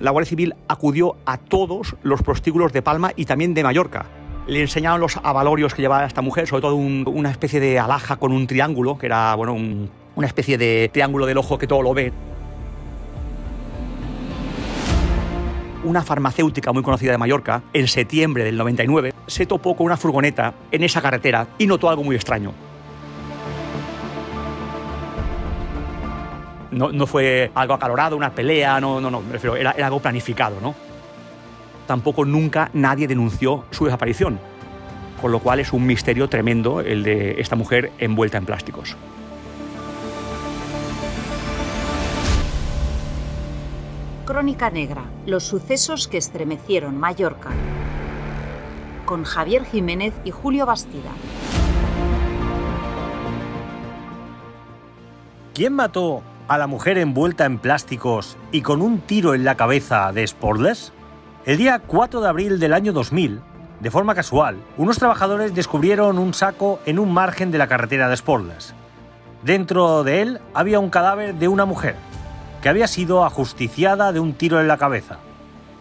la Guardia Civil acudió a todos los prostíbulos de Palma y también de Mallorca. Le enseñaron los avalorios que llevaba esta mujer, sobre todo una especie de alhaja con un triángulo, que era bueno, una especie de triángulo del ojo que todo lo ve. Una farmacéutica muy conocida de Mallorca, en septiembre del 99, se topó con una furgoneta en esa carretera y notó algo muy extraño. No, fue algo acalorado, una pelea, no, no, no, me refiero, era, era algo planificado, ¿no? Tampoco nunca nadie denunció su desaparición, con lo cual es un misterio tremendo el de esta mujer envuelta en plásticos. Crónica Negra, los sucesos que estremecieron Mallorca, con Javier Jiménez y Julio Bastida. ¿Quién mató a la mujer envuelta en plásticos y con un tiro en la cabeza de Sportless? El día 4 de abril del año 2000, de forma casual, unos trabajadores descubrieron un saco en un margen de la carretera de Sportless. Dentro de él había un cadáver de una mujer, que había sido ajusticiada de un tiro en la cabeza.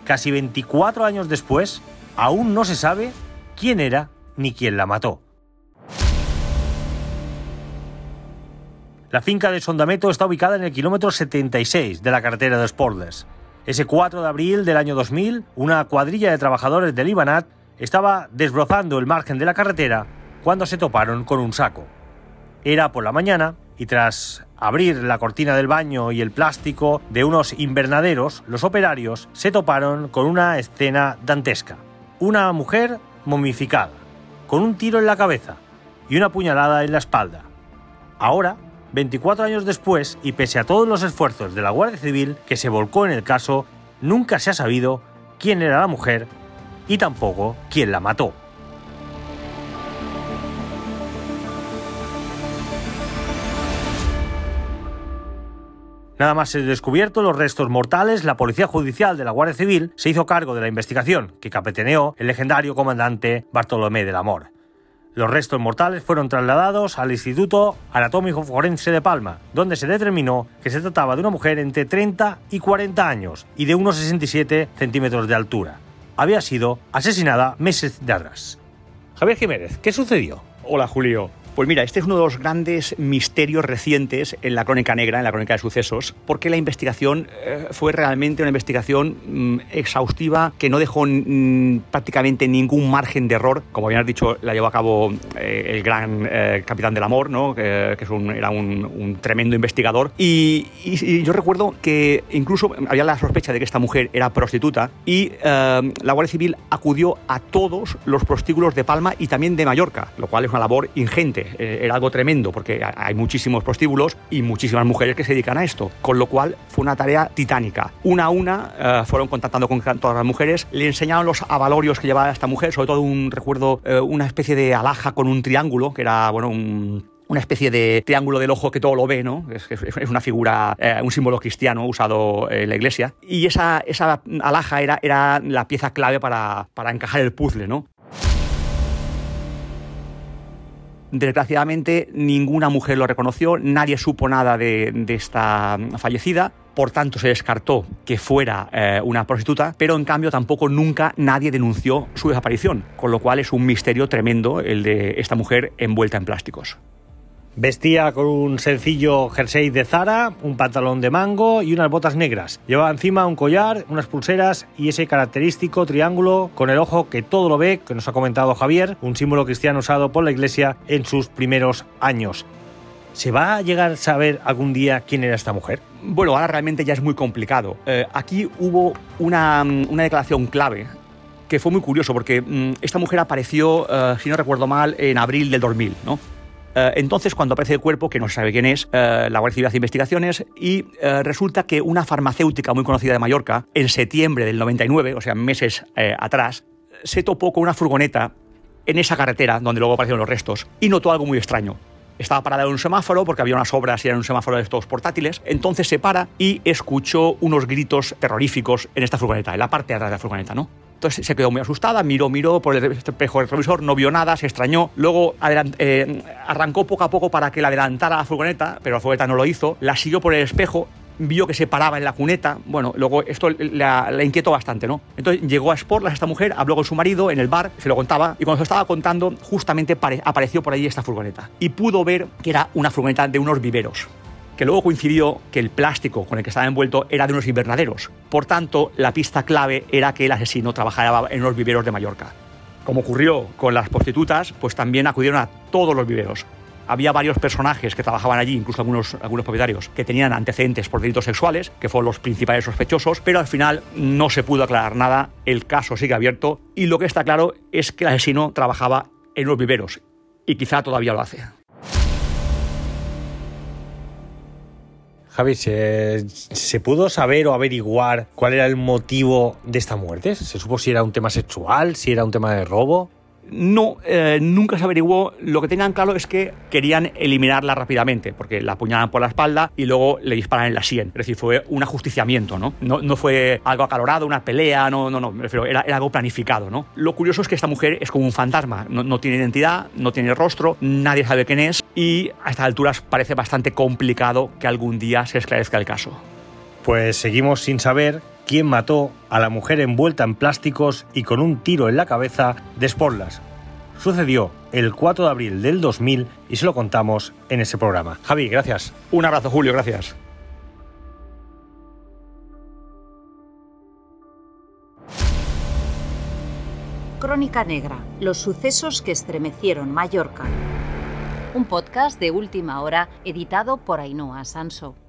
Casi 24 años después, aún no se sabe quién era ni quién la mató. La finca de Sondameto está ubicada en el kilómetro 76 de la carretera de Sportless. Ese 4 de abril del año 2000, una cuadrilla de trabajadores del Ibanat estaba desbrozando el margen de la carretera cuando se toparon con un saco. Era por la mañana y tras abrir la cortina del baño y el plástico de unos invernaderos, los operarios se toparon con una escena dantesca. Una mujer momificada, con un tiro en la cabeza y una puñalada en la espalda. Ahora 24 años después, y pese a todos los esfuerzos de la Guardia Civil que se volcó en el caso, nunca se ha sabido quién era la mujer y tampoco quién la mató. Nada más ser descubierto los restos mortales, la Policía Judicial de la Guardia Civil se hizo cargo de la investigación, que capitaneó el legendario comandante Bartolomé del Amor. Los restos mortales fueron trasladados al Instituto Anatómico Forense de Palma, donde se determinó que se trataba de una mujer entre 30 y 40 años y de unos 67 centímetros de altura. Había sido asesinada meses de atrás. Javier Jiménez, ¿qué sucedió? Hola Julio. Pues mira, este es uno de los grandes misterios recientes en la crónica negra, en la crónica de sucesos, porque la investigación eh, fue realmente una investigación mm, exhaustiva que no dejó mm, prácticamente ningún margen de error. Como bien has dicho, la llevó a cabo eh, el gran eh, capitán del amor, ¿no? que es era un, tremendo investigador. Y, yo recuerdo que incluso había la sospecha de que esta mujer era prostituta y la Guardia Civil acudió a todos los prostíbulos de Palma y también de Mallorca, lo cual es una labor ingente. Eh, era algo tremendo porque hay muchísimos prostíbulos y muchísimas mujeres que se dedican a esto, con lo cual fue una tarea titánica. Una a una eh, fueron contactando con todas las mujeres, le enseñaron los avalorios que llevaba esta mujer, sobre todo un recuerdo, eh, una especie de alhaja con un triángulo, que era, bueno, una especie de triángulo del ojo que todo lo ve, ¿no? Es, una figura, un símbolo cristiano usado en la iglesia. Y esa, esa alhaja era, era la pieza clave para, para encajar el puzzle, ¿no? Desgraciadamente, ninguna mujer lo reconoció, nadie supo nada de, esta fallecida por tanto se descartó que fuera eh, una prostituta, pero en cambio tampoco nunca nadie denunció su desaparición, con lo cual es un misterio tremendo el de esta mujer envuelta en plásticos. Vestía con un sencillo jersey de Zara, un pantalón de mango y unas botas negras. Llevaba encima un collar, unas pulseras y ese característico triángulo con el ojo que todo lo ve, que nos ha comentado Javier, un símbolo cristiano usado por la iglesia en sus primeros años. ¿Se va a llegar a saber algún día quién era esta mujer? Bueno, ahora realmente ya es muy complicado. Eh, aquí hubo una, una declaración clave que fue muy curioso porque mm, esta mujer apareció, eh, si no recuerdo mal, en abril del 2000, ¿no? Eh, entonces, cuando aparece el cuerpo, que no se sabe quién es, eh, la Guardia Civil hace investigaciones y eh, resulta que una farmacéutica muy conocida de Mallorca, en septiembre del 99, o sea, meses atrás, se topó con una furgoneta en esa carretera donde luego aparecieron los restos y notó algo muy extraño. Estaba parada en un semáforo porque había unas obras y era un semáforo de estos portátiles. Entonces se para y escuchó unos gritos terroríficos en esta furgoneta, en la parte de atrás de la furgoneta, ¿no? Entonces se quedó muy asustada, miró, miró por el espejo retrovisor, no vio nada, se extrañó. Luego eh, arrancó poco a poco para que la adelantara la furgoneta, pero la furgoneta no lo hizo. La siguió por el espejo vio que se paraba en la cuneta. Bueno, luego esto la, inquietó bastante, ¿no? Entonces llegó a Sportlas esta mujer, habló con su marido en el bar, se lo contaba, y cuando se estaba contando, justamente apareció por ahí esta furgoneta. Y pudo ver que era una furgoneta de unos viveros que luego coincidió que el plástico con el que estaba envuelto era de unos invernaderos. Por tanto, la pista clave era que el asesino trabajaba en unos viveros de Mallorca. Como ocurrió con las prostitutas, pues también acudieron a todos los viveros había varios personajes que trabajaban allí, incluso algunos, algunos propietarios, que tenían antecedentes por delitos sexuales, que fueron los principales sospechosos, pero al final no se pudo aclarar nada, el caso sigue abierto y lo que está claro es que el asesino trabajaba en los viveros y quizá todavía lo hace. Javi, ¿se, pudo saber o averiguar cuál era el motivo de esta muerte? ¿Se supo si era un tema sexual, si era un tema de robo? No, eh, nunca se averiguó. Lo que tenían claro es que querían eliminarla rápidamente, porque la apuñalan por la espalda y luego le disparan en la sien. Es decir, fue un ajusticiamiento, ¿no? No, fue algo acalorado, una pelea, no, no, no. era, algo planificado, ¿no? Lo curioso es que esta mujer es como un fantasma. No, no tiene identidad, no tiene rostro, nadie sabe quién es y a estas alturas parece bastante complicado que algún día se esclarezca el caso. Pues seguimos sin saber quién mató a la mujer envuelta en plásticos y con un tiro en la cabeza de Sporlas. Sucedió el 4 de abril del 2000 y se lo contamos en ese programa. Javi, gracias. Un abrazo, Julio, gracias. Crónica Negra, los sucesos que estremecieron Mallorca. Un podcast de última hora editado por Ainhoa Sanso.